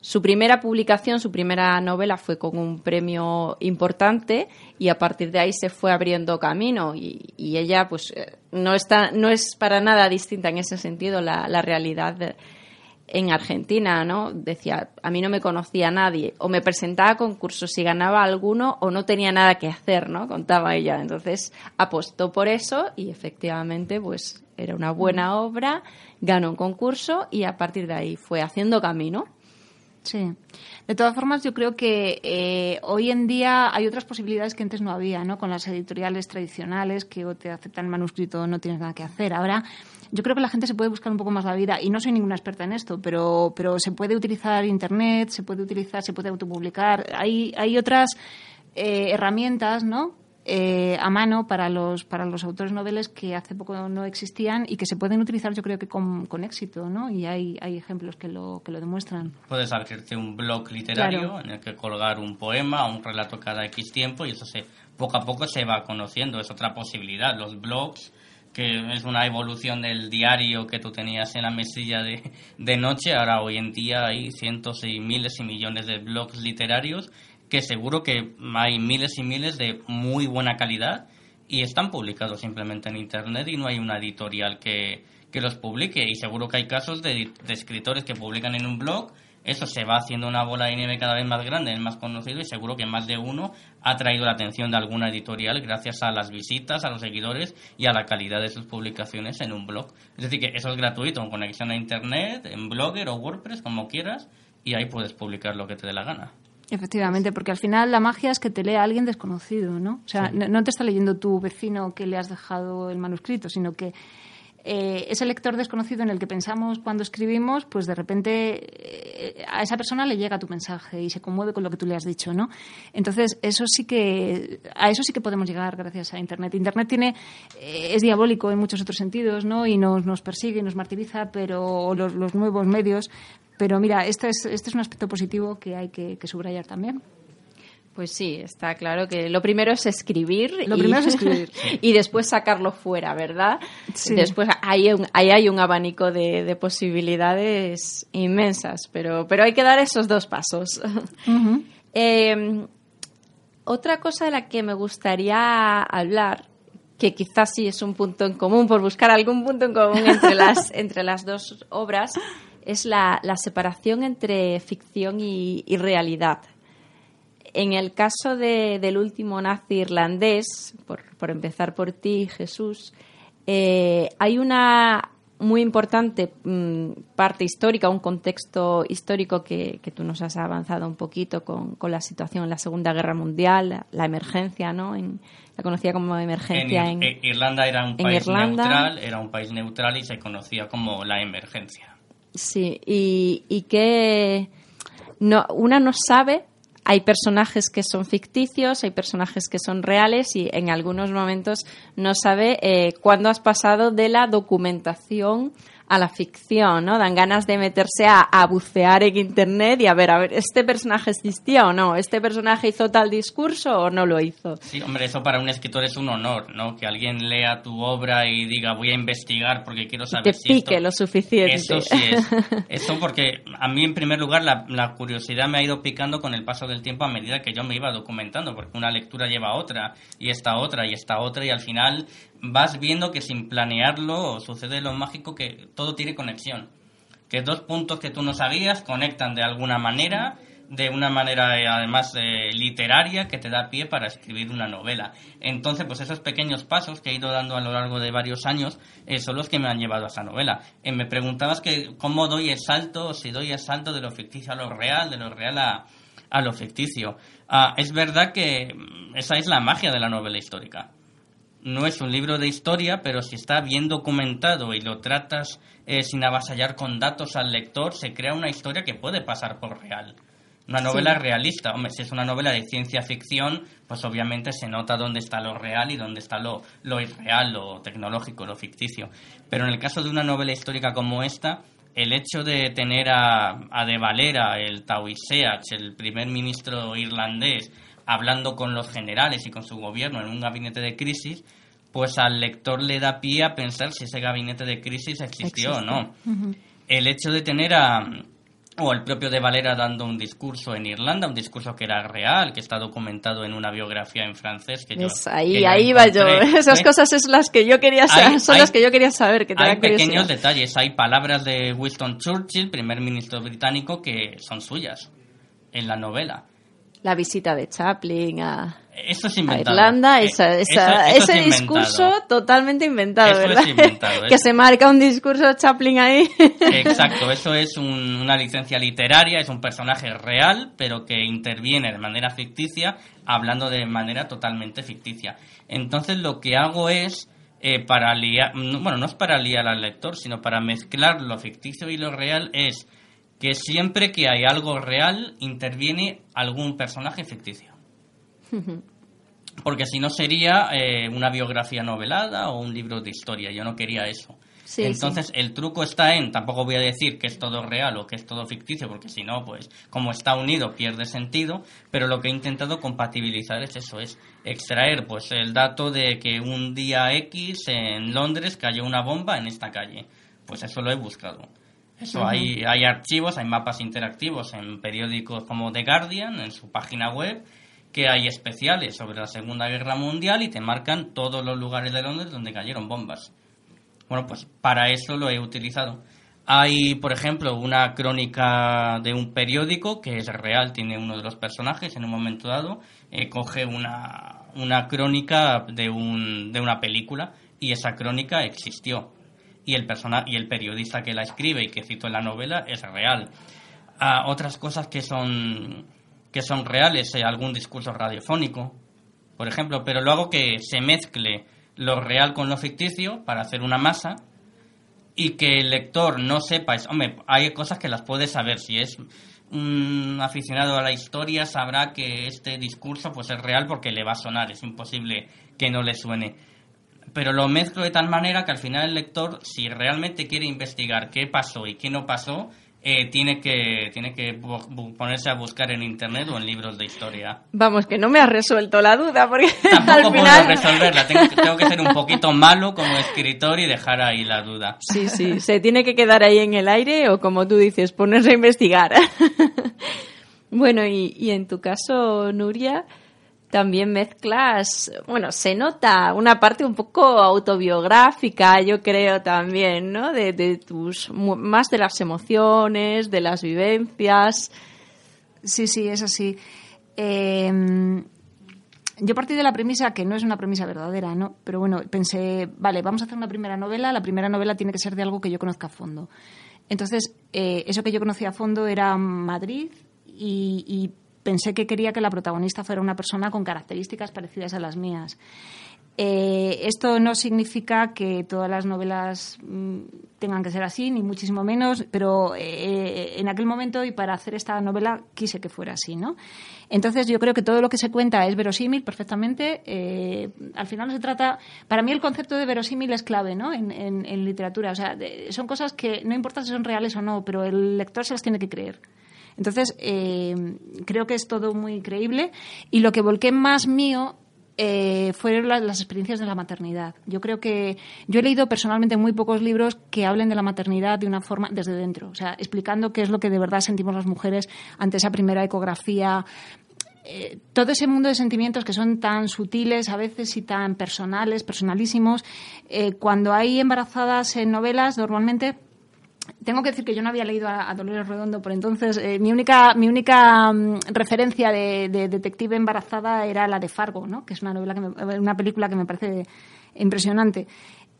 su primera publicación, su primera novela fue con un premio importante y a partir de ahí se fue abriendo camino y, ella pues eh, no está no es para nada distinta en ese sentido la, realidad en Argentina, ¿no? Decía, a mí no me conocía nadie, o me presentaba a concursos y ganaba alguno, o no tenía nada que hacer, ¿no? Contaba ella. Entonces apostó por eso y efectivamente, pues era una buena obra, ganó un concurso y a partir de ahí fue haciendo camino. Sí. De todas formas, yo creo que eh, hoy en día hay otras posibilidades que antes no había, ¿no? Con las editoriales tradicionales que o te aceptan el manuscrito no tienes nada que hacer. Ahora, yo creo que la gente se puede buscar un poco más la vida y no soy ninguna experta en esto, pero, pero se puede utilizar Internet, se puede utilizar, se puede autopublicar. Hay, hay otras eh, herramientas, ¿no? Eh, a mano para los para los autores noveles que hace poco no existían y que se pueden utilizar yo creo que con, con éxito no y hay, hay ejemplos que lo que lo demuestran Puedes abrirte un blog literario Claro. en el que colgar un poema o un relato cada X tiempo y eso se poco a poco se va conociendo. Es otra posibilidad. Los blogs, que es una evolución del diario que tú tenías en la mesilla de, de noche, ahora hoy en día hay cientos y miles y millones de blogs literarios que seguro que hay miles y miles de muy buena calidad y están publicados simplemente en internet y no hay una editorial que, que los publique y seguro que hay casos de, de escritores que publican en un blog eso se va haciendo una bola de nieve cada vez más grande, es más conocido y seguro que más de uno ha traído la atención de alguna editorial gracias a las visitas, a los seguidores y a la calidad de sus publicaciones en un blog. Es decir, que eso es gratuito, con conexión a internet, en Blogger o WordPress, como quieras, y ahí puedes publicar lo que te dé la gana. Efectivamente, porque al final la magia es que te lea alguien desconocido, ¿no? O sea, no, no te está leyendo tu vecino que le has dejado el manuscrito, sino que eh, ese lector desconocido en el que pensamos cuando escribimos, pues de repente eh, a esa persona le llega tu mensaje y se conmueve con lo que tú le has dicho, ¿no? Entonces, eso sí que a eso sí que podemos llegar gracias a Internet. Internet tiene eh, es diabólico en muchos otros sentidos, ¿no? Y nos, nos persigue y nos martiriza, pero los, los nuevos medios. Pero mira, este es, este es un aspecto positivo que hay que, que subrayar también. Pues sí, está claro que lo primero es escribir. Lo y, primero es escribir. y después sacarlo fuera, ¿verdad? Sí. Después ahí, un- ahí hay un abanico de, de posibilidades inmensas, pero, pero hay que dar esos dos pasos. Eh, otra cosa de la que me gustaría hablar, que quizás sí es un punto en común, por buscar algún punto en común entre las, entre las dos obras, es la, la separación entre ficción y, y realidad. En el caso de- del último nazi irlandés, por, por empezar por ti, Jesús, eh, hay una muy importante mm, parte histórica, un contexto histórico que, tú nos has avanzado un poquito con, la situación en la Segunda Guerra Mundial, la, emergencia, ¿no? En, la conocía como emergencia en, Irlanda era un país neutral, era un país neutral y se conocía como la emergencia. Sí, y, y que no, una no sabe hay personajes que son ficticios, hay personajes que son reales y en algunos momentos no sabe eh, cuándo has pasado de la documentación a la ficción, ¿no? Dan ganas de meterse a, bucear en internet y a ver, a ver, ¿este personaje existía o no? ¿Este personaje hizo tal discurso o no lo hizo? Sí, hombre, eso para un escritor es un honor, ¿no? Que alguien lea tu obra y diga, voy a investigar porque quiero saber si pique lo suficiente. Eso sí es. Eso porque a mí, en primer lugar, la, la curiosidad me ha ido picando con el paso del tiempo a medida que yo me iba documentando, porque una lectura lleva a otra, y esta otra, y esta otra, y al final vas viendo que sin planearlo sucede lo mágico que todo tiene conexión. Que dos puntos que tú no sabías conectan de alguna manera, de una manera eh, además eh, literaria que te da pie para escribir una novela. Entonces, pues esos pequeños pasos que he ido dando a lo largo de varios años eh, son los que me han llevado a esa novela. me preguntabas que cómo doy el salto, si doy el salto de lo ficticio a lo real, de lo real a, a lo ficticio. Ah, es verdad que mm, esa es la magia de la novela histórica no es un libro de historia, pero si está bien documentado y lo tratas eh, sin avasallar con datos al lector, se crea una historia que puede pasar por real. Una novela realista. Hombre, si es una novela de ciencia ficción, pues obviamente se nota dónde está lo real y dónde está lo, lo irreal, lo tecnológico, lo ficticio. Pero en el caso de una novela histórica como esta, el hecho de tener a, a De Valera, el Taoiseach, el primer ministro irlandés, hablando con los generales y con su gobierno en un gabinete de crisis, pues al lector le da pie a pensar si ese gabinete de crisis existió o no. El hecho de tener a o el propio de Valera dando un discurso en Irlanda, un discurso que era real, que está documentado en una biografía en francés que yo ahí ahí va yo, esas cosas es las que yo quería saber, son las que yo quería saber que Hay pequeños detalles, hay palabras de Winston Churchill, primer ministro británico que son suyas en la novela la visita de Chaplin a, inventado. Irlanda, eh, ese discurso totalmente inventado, ¿verdad? que se marca un discurso Chaplin ahí. Exacto, eso es una licencia literaria, es un personaje real, pero que interviene de manera ficticia, hablando de manera totalmente ficticia. Entonces lo que hago es, eh, para liar, bueno, no es para liar al lector, sino para mezclar lo ficticio y lo real, es que siempre que hay algo real interviene algún personaje ficticio. Porque si no sería eh, una biografía novelada o un libro de historia. Yo no quería eso. Entonces el truco está en, tampoco voy a decir que es todo real o que es todo ficticio, porque si no, pues como está unido pierde sentido, pero lo que he intentado compatibilizar es eso, es extraer pues el dato de que un día X en Londres cayó una bomba en esta calle. Pues eso lo he buscado. Eso, hay, hay archivos, hay mapas interactivos en periódicos como The Guardian, en su página web, que hay especiales sobre la Segunda Guerra Mundial y te marcan todos los lugares de Londres donde cayeron bombas. Bueno, pues para eso lo he utilizado. Hay, por ejemplo, una crónica de un periódico que es real, tiene uno de los personajes en un momento dado, eh, coge una, una crónica de, un, de una película y esa crónica existió y el, persona, y el periodista que la escribe y que cito en la novela es real. Ah, otras cosas que son, que son reales, eh, algún discurso radiofónico, por ejemplo, pero luego que se mezcle lo real con lo ficticio para hacer una masa y que el lector no sepa, hombre, hay cosas que las puede saber, si es un aficionado a la historia sabrá que este discurso pues es real porque le va a sonar, es imposible que no le suene pero lo mezclo de tal manera que al final el lector, si realmente quiere investigar qué pasó y qué no pasó, eh, tiene que tiene que ponerse a buscar en internet o en libros de historia. Vamos, que no me has resuelto la duda, porque Tampoco puedo resolverla, tengo, que ser un poquito malo como escritor y dejar ahí la duda. Sí, sí, se tiene que quedar ahí en el aire o como tú dices, ponerse a investigar. bueno, y, y en tu caso, Nuria, también mezclas, bueno, se nota una parte un poco autobiográfica, yo creo también, ¿no? De, tus, más de las emociones, de las vivencias. Sí, sí, es así. Em, yo partí de la premisa que no es una premisa verdadera, ¿no? Pero bueno, pensé, vale, vamos a hacer una primera novela. La primera novela tiene que ser de algo que yo conozca a fondo. Entonces, eh, eso que yo conocía a fondo era Madrid y, pensé que quería que la protagonista fuera una persona con características parecidas a las mías. Eh, esto no significa que todas las novelas mm, tengan que ser así, ni muchísimo menos, pero eh, en aquel momento y para hacer esta novela quise que fuera así, ¿no? Entonces yo creo que todo lo que se cuenta es verosímil perfectamente. Eh, al final se trata, para mí el concepto de verosímil es clave, ¿no? En, literatura, o sea, son cosas que no importa si son reales o no, pero el lector se las tiene que creer. Entonces, creo que es todo muy creíble y lo que volqué más mío eh, fueron las experiencias de la maternidad. Yo creo que yo he leído personalmente muy pocos libros que hablen de la maternidad de una forma desde dentro, o sea, explicando qué es lo que de verdad sentimos las mujeres ante esa primera ecografía. Eh, todo ese mundo de sentimientos que son tan sutiles a veces y tan personales, personalísimos, eh, cuando hay embarazadas en novelas, normalmente tengo que decir que yo no había leído a, Dolores Redondo por entonces. Eh, mi única, mi única mm, referencia de, detective embarazada era la de Fargo, ¿no? que es una, novela que una película que me parece impresionante.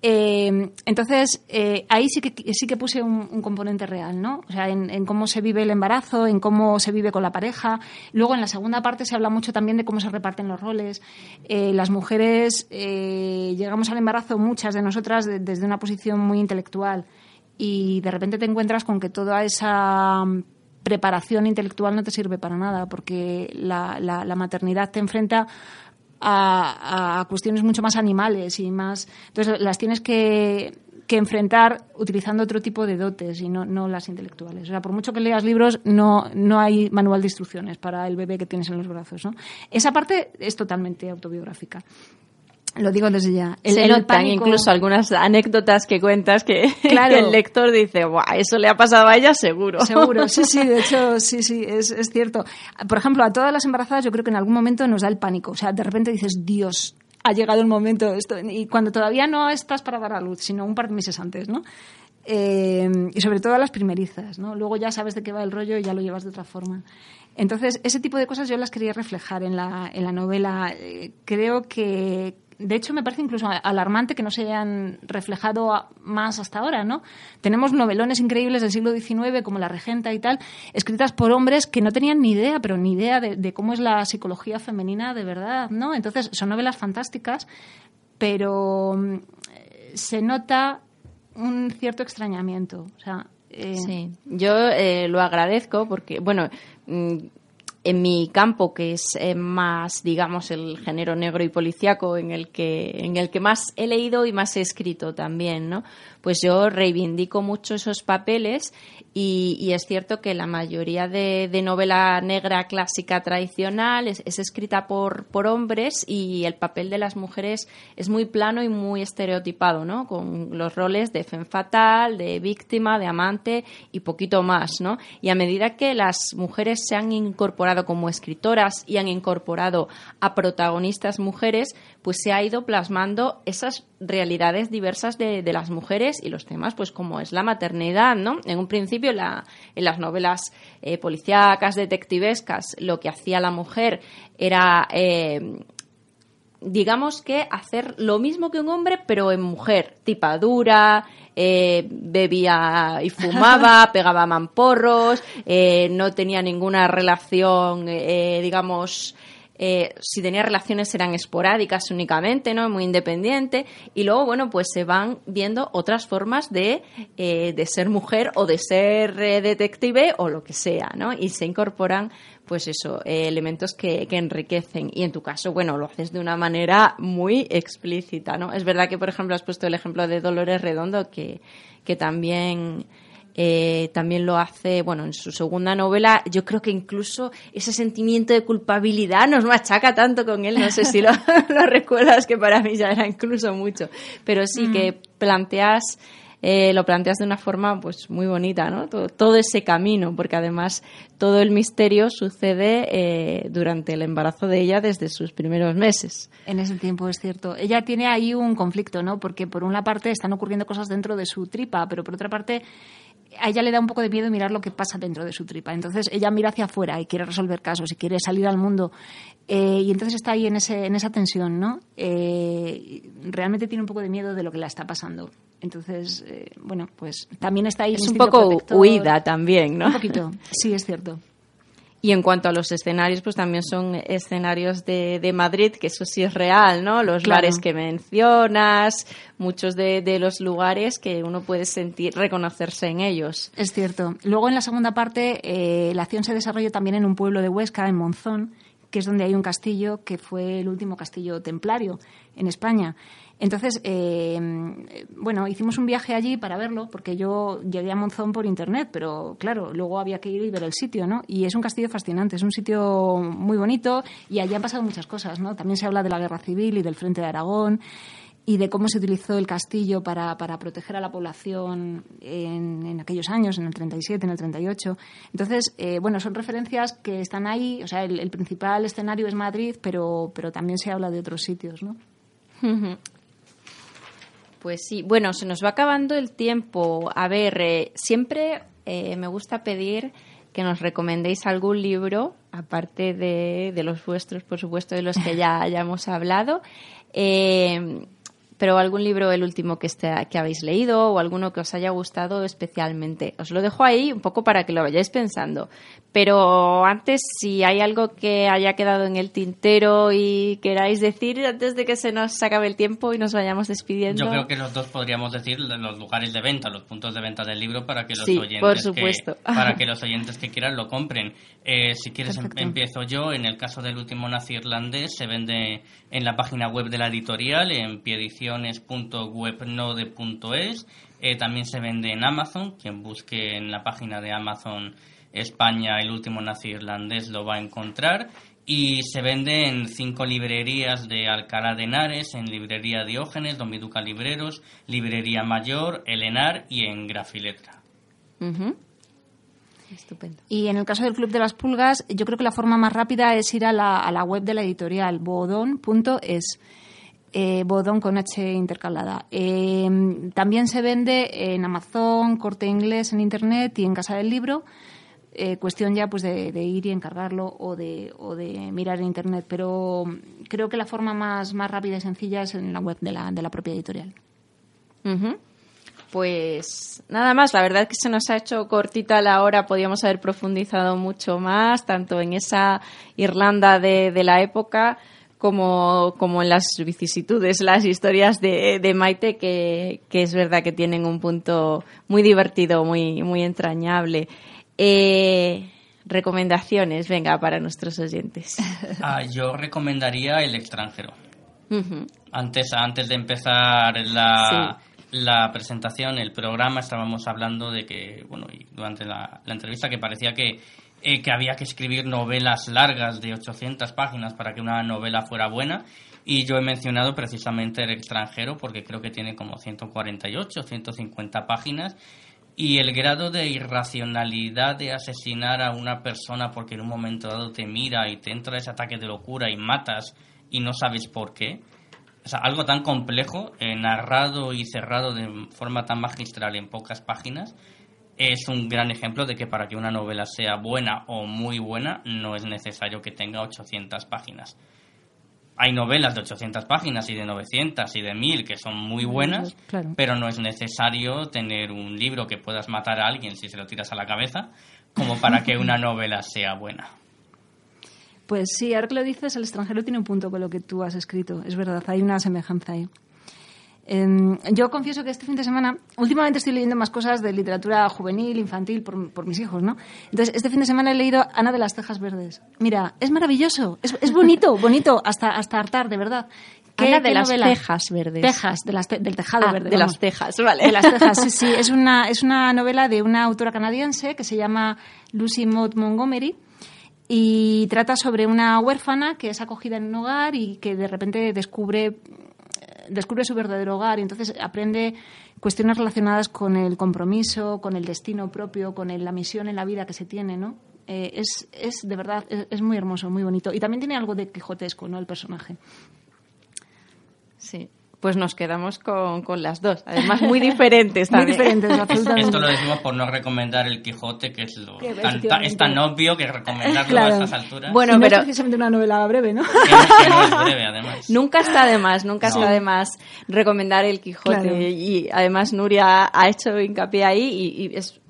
Eh, entonces, eh, ahí sí que, sí que puse un, componente real, ¿no? O sea, en, cómo se vive el embarazo, en cómo se vive con la pareja. Luego, en la segunda parte se habla mucho también de cómo se reparten los roles. las mujeres llegamos al embarazo, muchas de nosotras, desde una posición muy intelectual y de repente te encuentras con que toda esa mm, preparación intelectual no te sirve para nada, porque la, la, maternidad te enfrenta a, cuestiones mucho más animales y más. Entonces las tienes que, que, enfrentar utilizando otro tipo de dotes y no, no las intelectuales. O sea, por mucho que leas libros, no, no hay manual de instrucciones para el bebé que tienes en los brazos. ¿no? Esa parte es totalmente autobiográfica. Lo digo desde ya. El, Se notan incluso algunas anécdotas que cuentas que, el lector dice, Buah, eso le ha pasado a ella seguro. Seguro, sí, sí, de hecho, sí, sí, es, es cierto. Por ejemplo, a todas las embarazadas yo creo que en algún momento nos da el pánico. O sea, de repente dices, Dios, ha llegado el momento. Esto, y cuando todavía no estás para dar a luz, sino un par de meses antes, ¿no? Eh, y sobre todo a las primerizas, ¿no? Luego ya sabes de qué va el rollo y ya lo llevas de otra forma. Entonces, ese tipo de cosas yo las quería reflejar en la, en la novela. Eh, creo que, de hecho, me parece incluso alarmante que no se hayan reflejado más hasta ahora, ¿no? Tenemos novelones increíbles del siglo XIX, como La Regenta y tal, escritas por hombres que no tenían ni idea, pero ni idea de, cómo es la psicología femenina de verdad, ¿no? Entonces, son novelas fantásticas, pero mm, se nota un cierto extrañamiento. O sea, eh, Sí, yo eh, lo agradezco porque, bueno, mm, en mi campo, que es eh, más, digamos, el género negro y policíaco, en el que, en el que más he leído y más he escrito también, ¿no? Pues yo reivindico mucho esos papeles y, es cierto que la mayoría de, novela negra clásica tradicional es, escrita por, por, hombres y el papel de las mujeres es muy plano y muy estereotipado, ¿no? Con los roles de fen fatal, de víctima, de amante y poquito más, ¿no? Y a medida que las mujeres se han incorporado como escritoras y han incorporado a protagonistas mujeres, pues se ha ido plasmando esas realidades diversas de, de las mujeres y los temas, pues como es la maternidad, ¿no? En un principio en las novelas eh, policíacas, detectivescas, lo que hacía la mujer era, eh, digamos que hacer lo mismo que un hombre, pero en mujer, tipadura, eh, bebía y fumaba, pegaba mamporros, no tenía ninguna relación, digamos, eh, si tenía relaciones eran esporádicas únicamente, ¿no? Muy independiente. Y luego, bueno, pues se van viendo otras formas de, eh, de ser mujer o de ser eh, detective o lo que sea, ¿no? Y se incorporan, pues eso, elementos que, que enriquecen. Y en tu caso, bueno, lo haces de una manera muy explícita, ¿no? Es verdad que, por ejemplo, has puesto el ejemplo de Dolores Redondo, que, que también eh, también lo hace, bueno, en su segunda novela, yo creo que incluso ese sentimiento de culpabilidad nos machaca tanto con él, no sé si lo, recuerdas, que para mí ya era incluso mucho, pero sí que mm. planteas... Eh, lo planteas de una forma pues muy bonita, ¿no? Todo, ese camino, porque además todo el misterio sucede eh, durante el embarazo de ella desde sus primeros meses. En ese tiempo es cierto. Ella tiene ahí un conflicto, ¿no? Porque por una parte están ocurriendo cosas dentro de su tripa, pero por otra parte a ella le da un poco de miedo mirar lo que pasa dentro de su tripa. Entonces ella mira hacia afuera y quiere resolver casos y quiere salir al mundo. Eh, y entonces está ahí en, ese, en esa tensión, ¿no? Eh, realmente tiene un poco de miedo de lo que la está pasando. Entonces, eh, bueno, pues también está ahí. Es un poco huida también, ¿no? Un poquito, sí, es cierto. Y en cuanto a los escenarios, pues también son escenarios de, de Madrid, que eso sí es real, ¿no? Los bares que mencionas, muchos de, de, los lugares que uno puede sentir, reconocerse en ellos. Es cierto. Luego en la segunda parte, eh, la acción se desarrolla también en un pueblo de Huesca, en Monzón, que es donde hay un castillo que fue el último castillo templario en España. Entonces, eh, bueno, hicimos un viaje allí para verlo, porque yo llegué a Monzón por internet, pero claro, luego había que ir y ver el sitio, ¿no? Y es un castillo fascinante, es un sitio muy bonito y allí han pasado muchas cosas, ¿no? También se habla de la guerra civil y del frente de Aragón y de cómo se utilizó el castillo para, para proteger a la población en, aquellos años, en el 37, en el 38. Entonces, eh, bueno, son referencias que están ahí, o sea, el, el, principal escenario es Madrid, pero, pero también se habla de otros sitios, ¿no? Pues sí, bueno, se nos va acabando el tiempo. A ver, eh, siempre eh, me gusta pedir que nos recomendéis algún libro, aparte de, de, los vuestros, por supuesto, de los que ya hayamos hablado. Eh, pero algún libro, el último que, esté, que habéis leído o alguno que os haya gustado especialmente. Os lo dejo ahí un poco para que lo vayáis pensando. Pero antes, si hay algo que haya quedado en el tintero y queráis decir antes de que se nos acabe el tiempo y nos vayamos despidiendo. Yo creo que los dos podríamos decir los lugares de venta, los puntos de venta del libro para que los sí, oyentes por supuesto. Que, para que los oyentes que quieran lo compren. Eh, si quieres em, empiezo yo. En el caso del último nazi irlandés se vende en la página web de la editorial en piediciones.webnode.es. Eh, también se vende en Amazon. Quien busque en la página de Amazon España, el último nazi irlandés, lo va a encontrar. Y se vende en cinco librerías de Alcalá de Henares, en Librería Diógenes, Don Viduca Libreros, Librería Mayor, Elenar y en Grafiletra. Uh -huh. Estupendo. Y en el caso del Club de las Pulgas, yo creo que la forma más rápida es ir a la, a la web de la editorial, bodon.es. Eh, bodón con H intercalada. Eh, también se vende en Amazon, Corte Inglés en Internet y en Casa del Libro. Eh, cuestión ya pues de, ir y encargarlo o de, o de mirar en internet pero creo que la forma más, rápida y sencilla es en la web de la, de la propia editorial pues nada más la verdad es que se nos ha hecho cortita la hora podíamos haber profundizado mucho más tanto en esa Irlanda de, la época como, en las vicisitudes, las historias de, de Maite, que, que, es verdad que tienen un punto muy divertido, muy, muy entrañable. Eh, recomendaciones, venga, para nuestros oyentes. Ah, yo recomendaría El extranjero. Uh -huh. Antes, antes de empezar la, sí. la presentación, el programa, estábamos hablando de que, bueno, y durante la, la entrevista, que parecía que, eh, que había que escribir novelas largas de 800 páginas para que una novela fuera buena. Y yo he mencionado precisamente El extranjero porque creo que tiene como 148, 150 páginas y el grado de irracionalidad de asesinar a una persona porque en un momento dado te mira y te entra ese ataque de locura y matas y no sabes por qué. O sea, algo tan complejo, eh, narrado y cerrado de forma tan magistral en pocas páginas, es un gran ejemplo de que para que una novela sea buena o muy buena no es necesario que tenga 800 páginas hay novelas de 800 páginas y de 900 y de 1000 que son muy buenas, claro. pero no es necesario tener un libro que puedas matar a alguien si se lo tiras a la cabeza como para que una novela sea buena. Pues sí, ahora que lo dices, el extranjero tiene un punto con lo que tú has escrito. Es verdad, hay una semejanza ahí. Eh, yo confieso que este fin de semana, últimamente estoy leyendo más cosas de literatura juvenil, infantil, por, por, mis hijos, ¿no? Entonces, este fin de semana he leído Ana de las Tejas Verdes. Mira, es maravilloso, es, es bonito, bonito, hasta, hasta hartar, de verdad. ¿Qué, Ana de las novela? Tejas Verdes. Tejas, de las te, del tejado ah, verde. De vamos. las Tejas, vale. De las Tejas, sí, sí. Es una, es una novela de una autora canadiense que se llama Lucy Maud Montgomery y trata sobre una huérfana que es acogida en un hogar y que de repente descubre descubre su verdadero hogar y entonces aprende cuestiones relacionadas con el compromiso, con el destino propio, con el, la misión en la vida que se tiene, ¿no? Eh, es, es, de verdad, es, es, muy hermoso, muy bonito. Y también tiene algo de quijotesco, ¿no? El personaje. Sí. Pues nos quedamos con, con las dos, además muy diferentes también. Muy diferentes, absolutamente. Esto lo decimos por no recomendar el Quijote, que es, lo, tan, es tan obvio que recomendarlo a estas alturas. Bueno, no pero es precisamente una novela breve, ¿no? Que no, es breve, además. Nunca está de más, nunca está de más recomendar el Quijote. Y además Nuria ha hecho hincapié ahí y, y es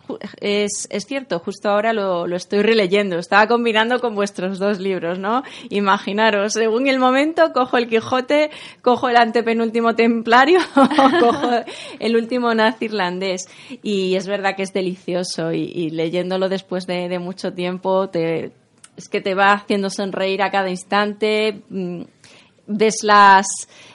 es, es cierto, justo ahora lo, lo, estoy releyendo. Estaba combinando con vuestros dos libros, ¿no? Imaginaros, según el momento, cojo el Quijote, cojo el antepenúltimo templario, cojo el último nazi irlandés. Y es verdad que es delicioso y, leyéndolo después de, mucho tiempo es que te va haciendo sonreír a cada instante. Mm, ves las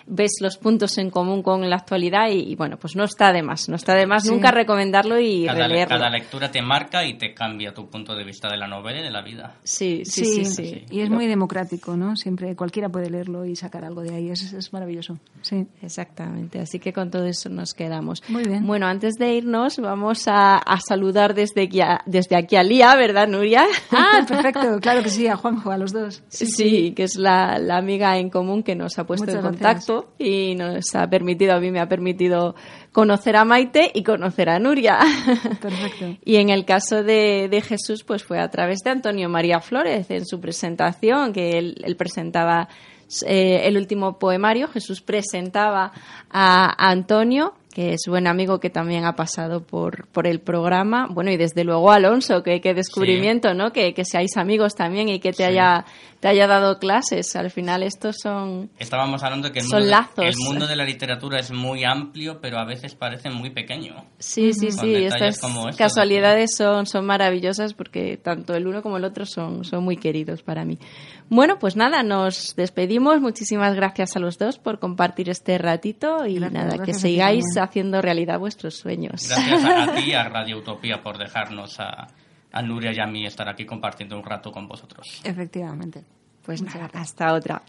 ves los puntos en común con la actualidad y, bueno pues no está de más no está de más nunca recomendarlo y cada, releerlo. cada lectura te marca y te cambia tu punto de vista de la novela y de la vida. Sí sí sí, sí, y es muy democrático no siempre cualquiera puede leerlo y sacar algo de ahí. Es, es maravilloso sí. Exactamente así que con todo eso nos quedamos. Muy bien. Bueno antes de irnos vamos a, a saludar desde aquí a, desde aquí a Lía verdad Nuria ah perfecto claro que sí a Juanjo a los dos. Sí, que es la, la amiga en común que nos ha puesto Muchas en contacto y nos ha permitido, a mí me ha permitido conocer a Maite y conocer a Nuria. Perfecto. y en el caso de, de, Jesús, pues fue a través de Antonio María Flores en su presentación, que él, él presentaba eh, el último poemario. Jesús presentaba a Antonio que es buen amigo que también ha pasado por, por el programa. Bueno, y desde luego Alonso, que, que descubrimiento, sí. ¿no? Que, que, seáis amigos también y que te, sí. haya, te haya dado clases. Al final estos son Estábamos hablando que el son mundo, lazos. De, el mundo de la literatura es muy amplio, pero a veces parece muy pequeño. Sí, sí, sí. Estas estos, casualidades son, son maravillosas porque tanto el uno como el otro son, son muy queridos para mí. Bueno, pues nada, nos despedimos. Muchísimas gracias a los dos por compartir este ratito y Gracias, nada, que sigáis haciendo realidad vuestros sueños. Gracias a, a ti y a Radio Utopía por dejarnos a, a Nuria y a mí estar aquí compartiendo un rato con vosotros. Efectivamente. Pues nada, hasta otra.